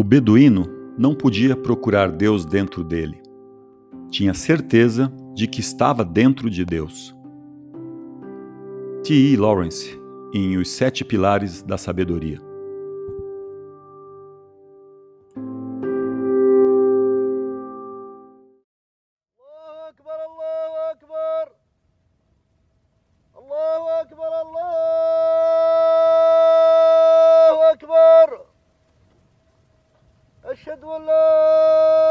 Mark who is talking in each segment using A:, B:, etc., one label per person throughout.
A: O beduíno não podia procurar Deus dentro dele. Tinha certeza de que estava dentro de Deus. T. E. Lawrence, em Os Sete Pilares da Sabedoria.
B: أشهد أن لا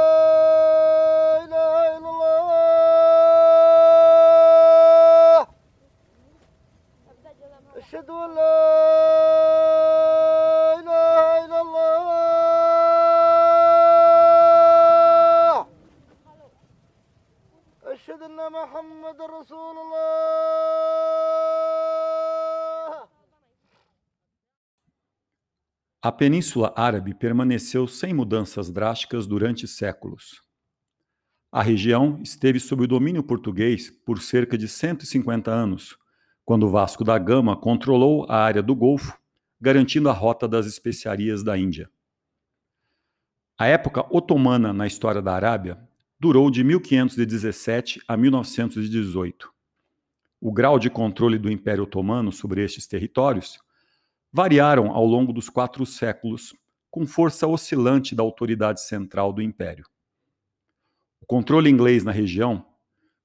A: A Península Árabe permaneceu sem mudanças drásticas durante séculos. A região esteve sob o domínio português por cerca de 150 anos, quando Vasco da Gama controlou a área do Golfo, garantindo a rota das especiarias da Índia. A época otomana na história da Arábia durou de 1517 a 1918. O grau de controle do Império Otomano sobre estes territórios variaram ao longo dos quatro séculos, com força oscilante da autoridade central do império. O controle inglês na região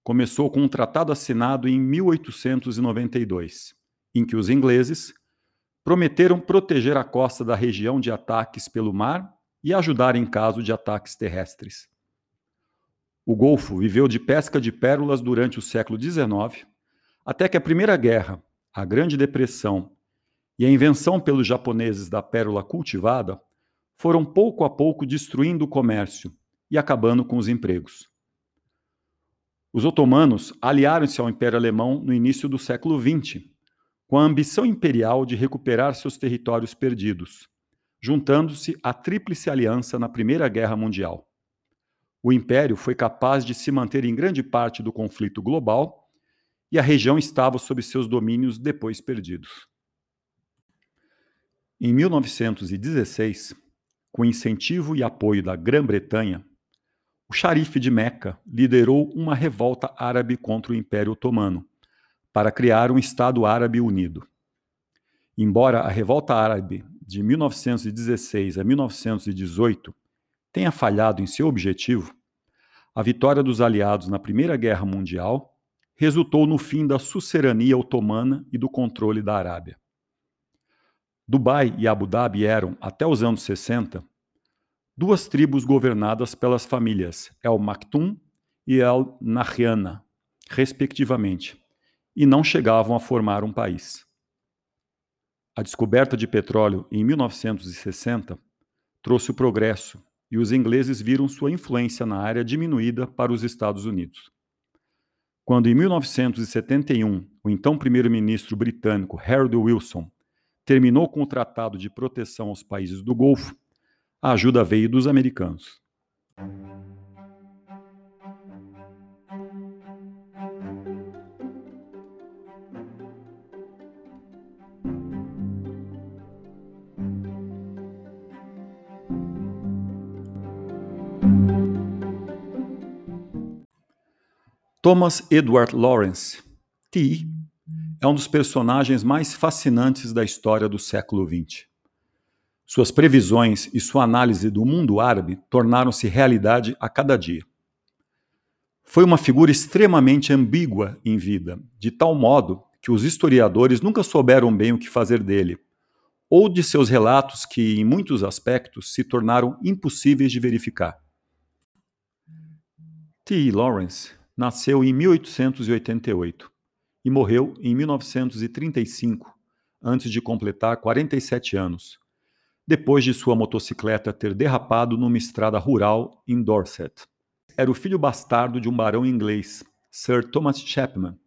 A: começou com um tratado assinado em 1892, em que os ingleses prometeram proteger a costa da região de ataques pelo mar e ajudar em caso de ataques terrestres. O Golfo viveu de pesca de pérolas durante o século XIX, até que a Primeira Guerra, a Grande Depressão e a invenção pelos japoneses da pérola cultivada foram pouco a pouco destruindo o comércio e acabando com os empregos. Os otomanos aliaram-se ao Império Alemão no início do século XX, com a ambição imperial de recuperar seus territórios perdidos, juntando-se à Tríplice Aliança na Primeira Guerra Mundial. O Império foi capaz de se manter em grande parte do conflito global e a região estava sob seus domínios depois perdidos. Em 1916, com incentivo e apoio da Grã-Bretanha, o xarife de Meca liderou uma revolta árabe contra o Império Otomano, para criar um Estado Árabe Unido. Embora a revolta árabe de 1916 a 1918 tenha falhado em seu objetivo, a vitória dos aliados na Primeira Guerra Mundial resultou no fim da sucerania otomana e do controle da Arábia. Dubai e Abu Dhabi eram, até os anos 60, duas tribos governadas pelas famílias El Maktoum e El Nahyana, respectivamente, e não chegavam a formar um país. A descoberta de petróleo em 1960 trouxe o progresso e os ingleses viram sua influência na área diminuída para os Estados Unidos. Quando, em 1971, o então primeiro-ministro britânico Harold Wilson terminou com o Tratado de Proteção aos Países do Golfo, a ajuda veio dos americanos. Thomas Edward Lawrence, T é um dos personagens mais fascinantes da história do século XX. Suas previsões e sua análise do mundo árabe tornaram-se realidade a cada dia. Foi uma figura extremamente ambígua em vida, de tal modo que os historiadores nunca souberam bem o que fazer dele, ou de seus relatos que, em muitos aspectos, se tornaram impossíveis de verificar. T. Lawrence nasceu em 1888 e morreu em 1935, antes de completar 47 anos, depois de sua motocicleta ter derrapado numa estrada rural em Dorset. Era o filho bastardo de um barão inglês, Sir Thomas Chapman,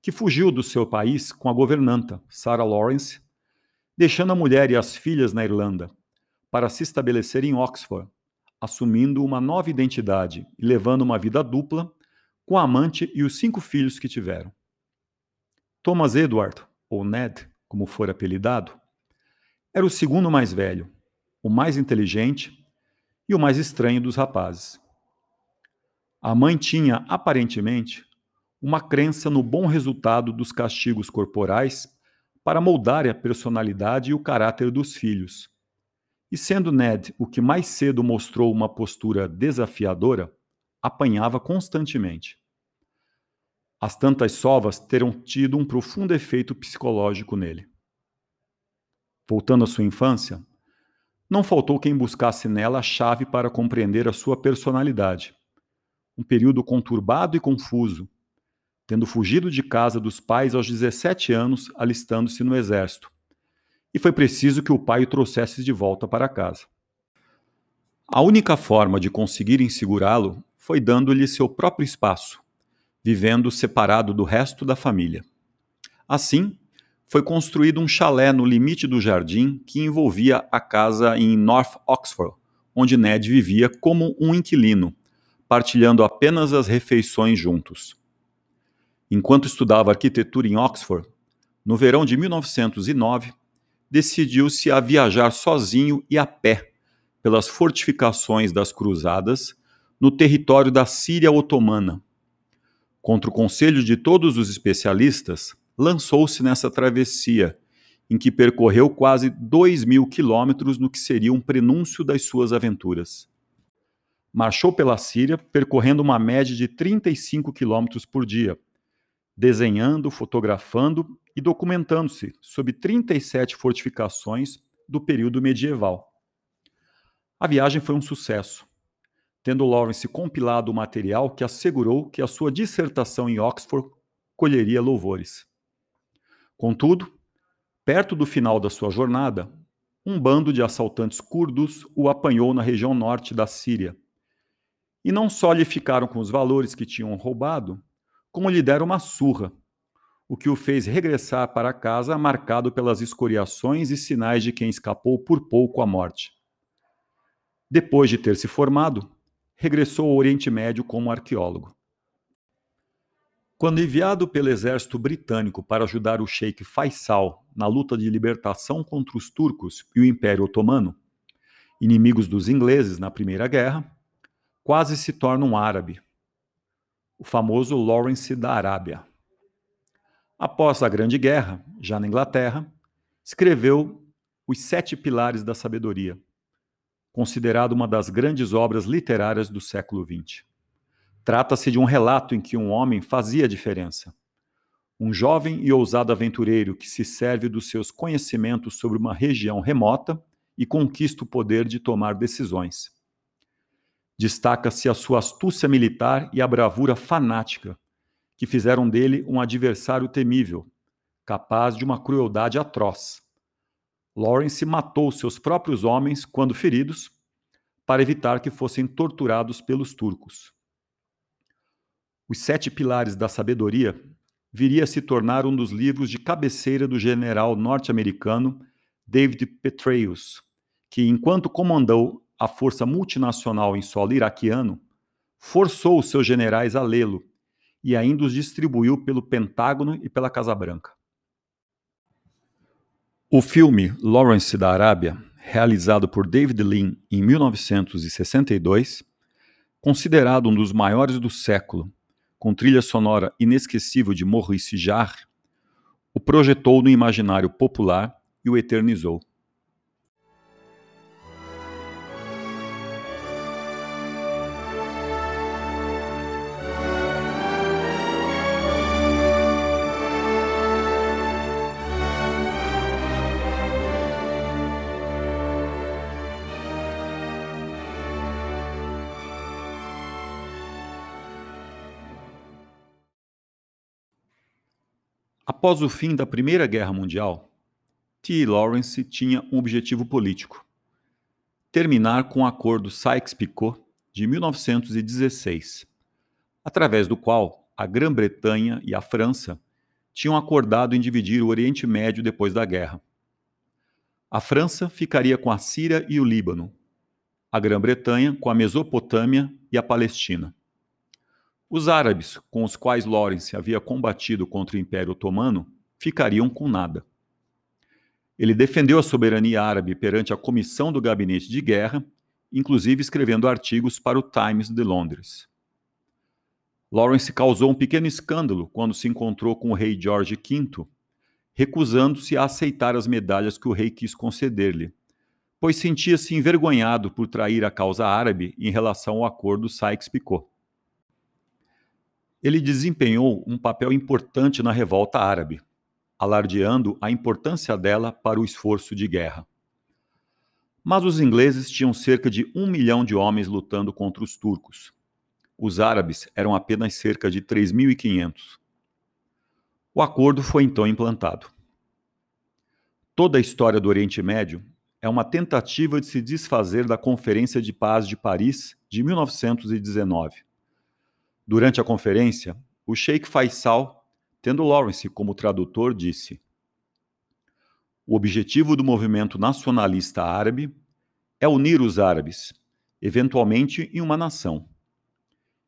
A: que fugiu do seu país com a governanta, Sarah Lawrence, deixando a mulher e as filhas na Irlanda, para se estabelecer em Oxford, assumindo uma nova identidade e levando uma vida dupla com a amante e os cinco filhos que tiveram. Thomas Edward, ou Ned, como for apelidado, era o segundo mais velho, o mais inteligente e o mais estranho dos rapazes. A mãe tinha, aparentemente, uma crença no bom resultado dos castigos corporais para moldar a personalidade e o caráter dos filhos. E sendo Ned o que mais cedo mostrou uma postura desafiadora, apanhava constantemente. As tantas sovas terão tido um profundo efeito psicológico nele. Voltando à sua infância, não faltou quem buscasse nela a chave para compreender a sua personalidade. Um período conturbado e confuso, tendo fugido de casa dos pais aos 17 anos, alistando-se no exército. E foi preciso que o pai o trouxesse de volta para casa. A única forma de conseguirem segurá-lo foi dando-lhe seu próprio espaço, vivendo separado do resto da família. Assim, foi construído um chalé no limite do jardim que envolvia a casa em North Oxford, onde Ned vivia como um inquilino, partilhando apenas as refeições juntos. Enquanto estudava arquitetura em Oxford, no verão de 1909, decidiu-se a viajar sozinho e a pé pelas fortificações das Cruzadas no território da Síria Otomana, Contra o conselho de todos os especialistas, lançou-se nessa travessia, em que percorreu quase dois mil quilômetros no que seria um prenúncio das suas aventuras. Marchou pela Síria, percorrendo uma média de 35 quilômetros por dia, desenhando, fotografando e documentando-se sobre 37 fortificações do período medieval. A viagem foi um sucesso tendo Lawrence compilado o material que assegurou que a sua dissertação em Oxford colheria louvores. Contudo, perto do final da sua jornada, um bando de assaltantes curdos o apanhou na região norte da Síria. E não só lhe ficaram com os valores que tinham roubado, como lhe deram uma surra, o que o fez regressar para casa marcado pelas escoriações e sinais de quem escapou por pouco à morte. Depois de ter se formado, regressou ao Oriente Médio como arqueólogo. Quando enviado pelo exército britânico para ajudar o sheik Faisal na luta de libertação contra os turcos e o Império Otomano, inimigos dos ingleses na Primeira Guerra, quase se torna um árabe, o famoso Lawrence da Arábia. Após a Grande Guerra, já na Inglaterra, escreveu Os Sete Pilares da Sabedoria, considerado uma das grandes obras literárias do século XX. Trata-se de um relato em que um homem fazia diferença. Um jovem e ousado aventureiro que se serve dos seus conhecimentos sobre uma região remota e conquista o poder de tomar decisões. Destaca-se a sua astúcia militar e a bravura fanática, que fizeram dele um adversário temível, capaz de uma crueldade atroz Lawrence matou seus próprios homens quando feridos, para evitar que fossem torturados pelos turcos. Os Sete Pilares da Sabedoria viria a se tornar um dos livros de cabeceira do general norte-americano David Petraeus, que, enquanto comandou a força multinacional em solo iraquiano, forçou os seus generais a lê-lo e ainda os distribuiu pelo Pentágono e pela Casa Branca. O filme Lawrence da Arábia, realizado por David Lean em 1962, considerado um dos maiores do século, com trilha sonora inesquecível de Maurice Jarre, o projetou no imaginário popular e o eternizou. Após o fim da Primeira Guerra Mundial, T. Lawrence tinha um objetivo político: terminar com o Acordo Sykes-Picot de 1916, através do qual a Grã-Bretanha e a França tinham acordado em dividir o Oriente Médio depois da guerra. A França ficaria com a Síria e o Líbano, a Grã-Bretanha com a Mesopotâmia e a Palestina. Os árabes, com os quais Lawrence havia combatido contra o Império Otomano, ficariam com nada. Ele defendeu a soberania árabe perante a Comissão do Gabinete de Guerra, inclusive escrevendo artigos para o Times de Londres. Lawrence causou um pequeno escândalo quando se encontrou com o rei George V, recusando-se a aceitar as medalhas que o rei quis conceder-lhe, pois sentia-se envergonhado por trair a causa árabe em relação ao acordo Sykes-Picot. Ele desempenhou um papel importante na revolta árabe, alardeando a importância dela para o esforço de guerra. Mas os ingleses tinham cerca de um milhão de homens lutando contra os turcos, os árabes eram apenas cerca de 3.500. O acordo foi então implantado. Toda a história do Oriente Médio é uma tentativa de se desfazer da Conferência de Paz de Paris de 1919. Durante a conferência, o Sheikh Faisal, tendo Lawrence como tradutor, disse: O objetivo do movimento nacionalista árabe é unir os árabes, eventualmente em uma nação.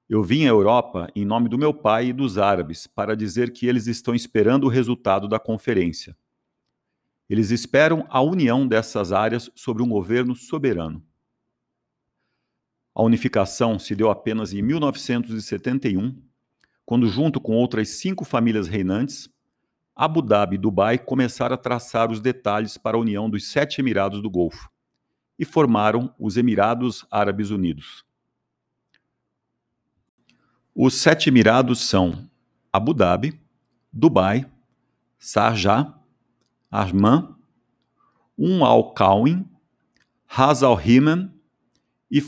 A: Eu vim à Europa em nome do meu pai e dos árabes para dizer que eles estão esperando o resultado da conferência. Eles esperam a união dessas áreas sobre um governo soberano. A unificação se deu apenas em 1971, quando, junto com outras cinco famílias reinantes, Abu Dhabi e Dubai começaram a traçar os detalhes para a união dos sete Emirados do Golfo e formaram os Emirados Árabes Unidos. Os sete Emirados são Abu Dhabi, Dubai, Sharjah, Arman, Um Al Qawin, Ras Al Himan e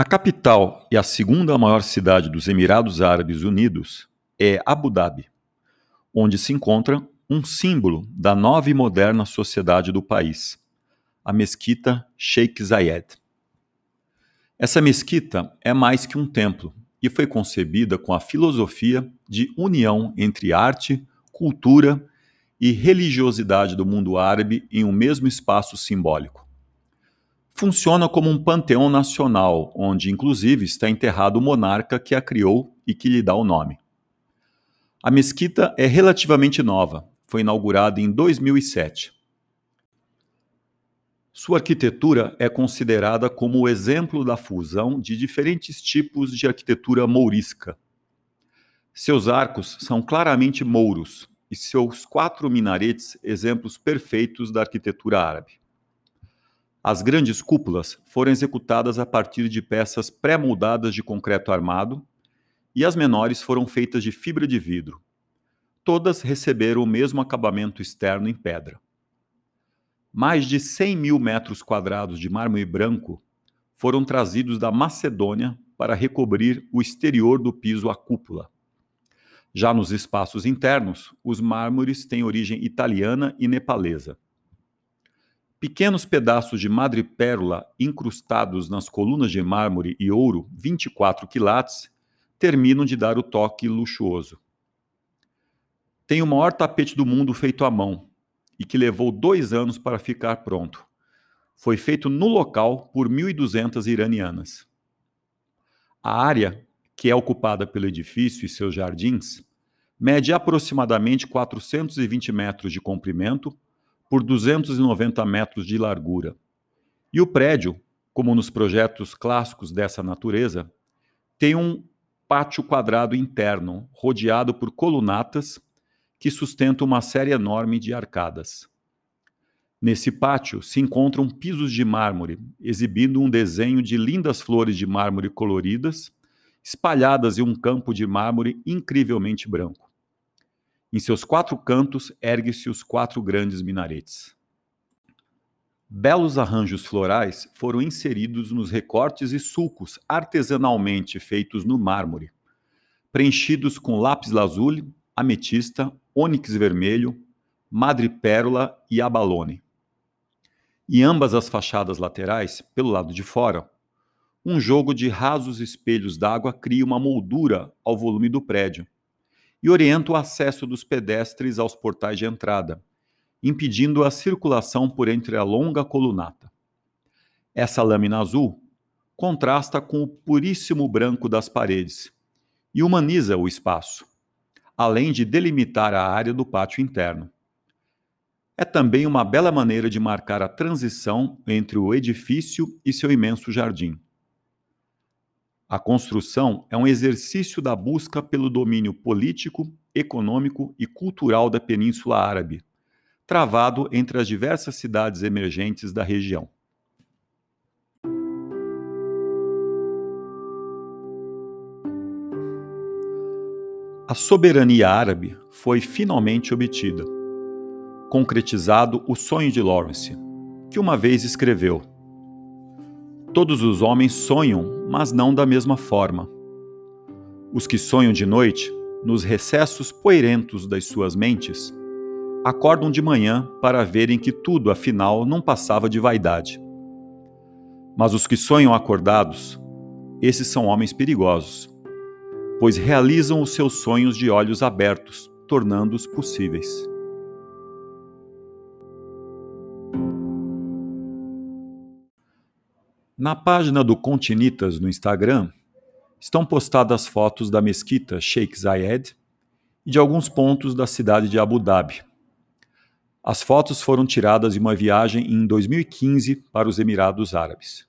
A: A capital e a segunda maior cidade dos Emirados Árabes Unidos é Abu Dhabi, onde se encontra um símbolo da nova e moderna sociedade do país, a mesquita Sheikh Zayed. Essa mesquita é mais que um templo e foi concebida com a filosofia de união entre arte, cultura e religiosidade do mundo árabe em um mesmo espaço simbólico funciona como um panteão nacional, onde inclusive está enterrado o monarca que a criou e que lhe dá o nome. A mesquita é relativamente nova, foi inaugurada em 2007. Sua arquitetura é considerada como o exemplo da fusão de diferentes tipos de arquitetura mourisca. Seus arcos são claramente mouros e seus quatro minaretes exemplos perfeitos da arquitetura árabe. As grandes cúpulas foram executadas a partir de peças pré-moldadas de concreto armado e as menores foram feitas de fibra de vidro. Todas receberam o mesmo acabamento externo em pedra. Mais de 100 mil metros quadrados de mármore branco foram trazidos da Macedônia para recobrir o exterior do piso à cúpula. Já nos espaços internos, os mármores têm origem italiana e nepalesa. Pequenos pedaços de madrepérola incrustados nas colunas de mármore e ouro, 24 quilates, terminam de dar o toque luxuoso. Tem o maior tapete do mundo feito à mão e que levou dois anos para ficar pronto. foi feito no local por 1.200 iranianas. A área, que é ocupada pelo edifício e seus jardins, mede aproximadamente 420 metros de comprimento por 290 metros de largura. E o prédio, como nos projetos clássicos dessa natureza, tem um pátio quadrado interno, rodeado por colunatas que sustentam uma série enorme de arcadas. Nesse pátio se encontram pisos de mármore, exibindo um desenho de lindas flores de mármore coloridas, espalhadas em um campo de mármore incrivelmente branco. Em seus quatro cantos ergue-se os quatro grandes minaretes. Belos arranjos florais foram inseridos nos recortes e sulcos artesanalmente feitos no mármore, preenchidos com lápis lazuli, ametista, ônix vermelho, madrepérola e abalone. Em ambas as fachadas laterais, pelo lado de fora, um jogo de rasos espelhos d'água cria uma moldura ao volume do prédio e orienta o acesso dos pedestres aos portais de entrada, impedindo a circulação por entre a longa colunata. Essa lâmina azul contrasta com o puríssimo branco das paredes e humaniza o espaço, além de delimitar a área do pátio interno é também uma bela maneira de marcar a transição entre o edifício e seu imenso jardim. A construção é um exercício da busca pelo domínio político, econômico e cultural da Península Árabe, travado entre as diversas cidades emergentes da região. A soberania árabe foi finalmente obtida concretizado o sonho de Lawrence, que uma vez escreveu: Todos os homens sonham, mas não da mesma forma. Os que sonham de noite, nos recessos poeirentos das suas mentes, acordam de manhã para verem que tudo, afinal, não passava de vaidade. Mas os que sonham acordados, esses são homens perigosos, pois realizam os seus sonhos de olhos abertos, tornando-os possíveis. Na página do Continitas no Instagram estão postadas fotos da mesquita Sheikh Zayed e de alguns pontos da cidade de Abu Dhabi. As fotos foram tiradas em uma viagem em 2015 para os Emirados Árabes.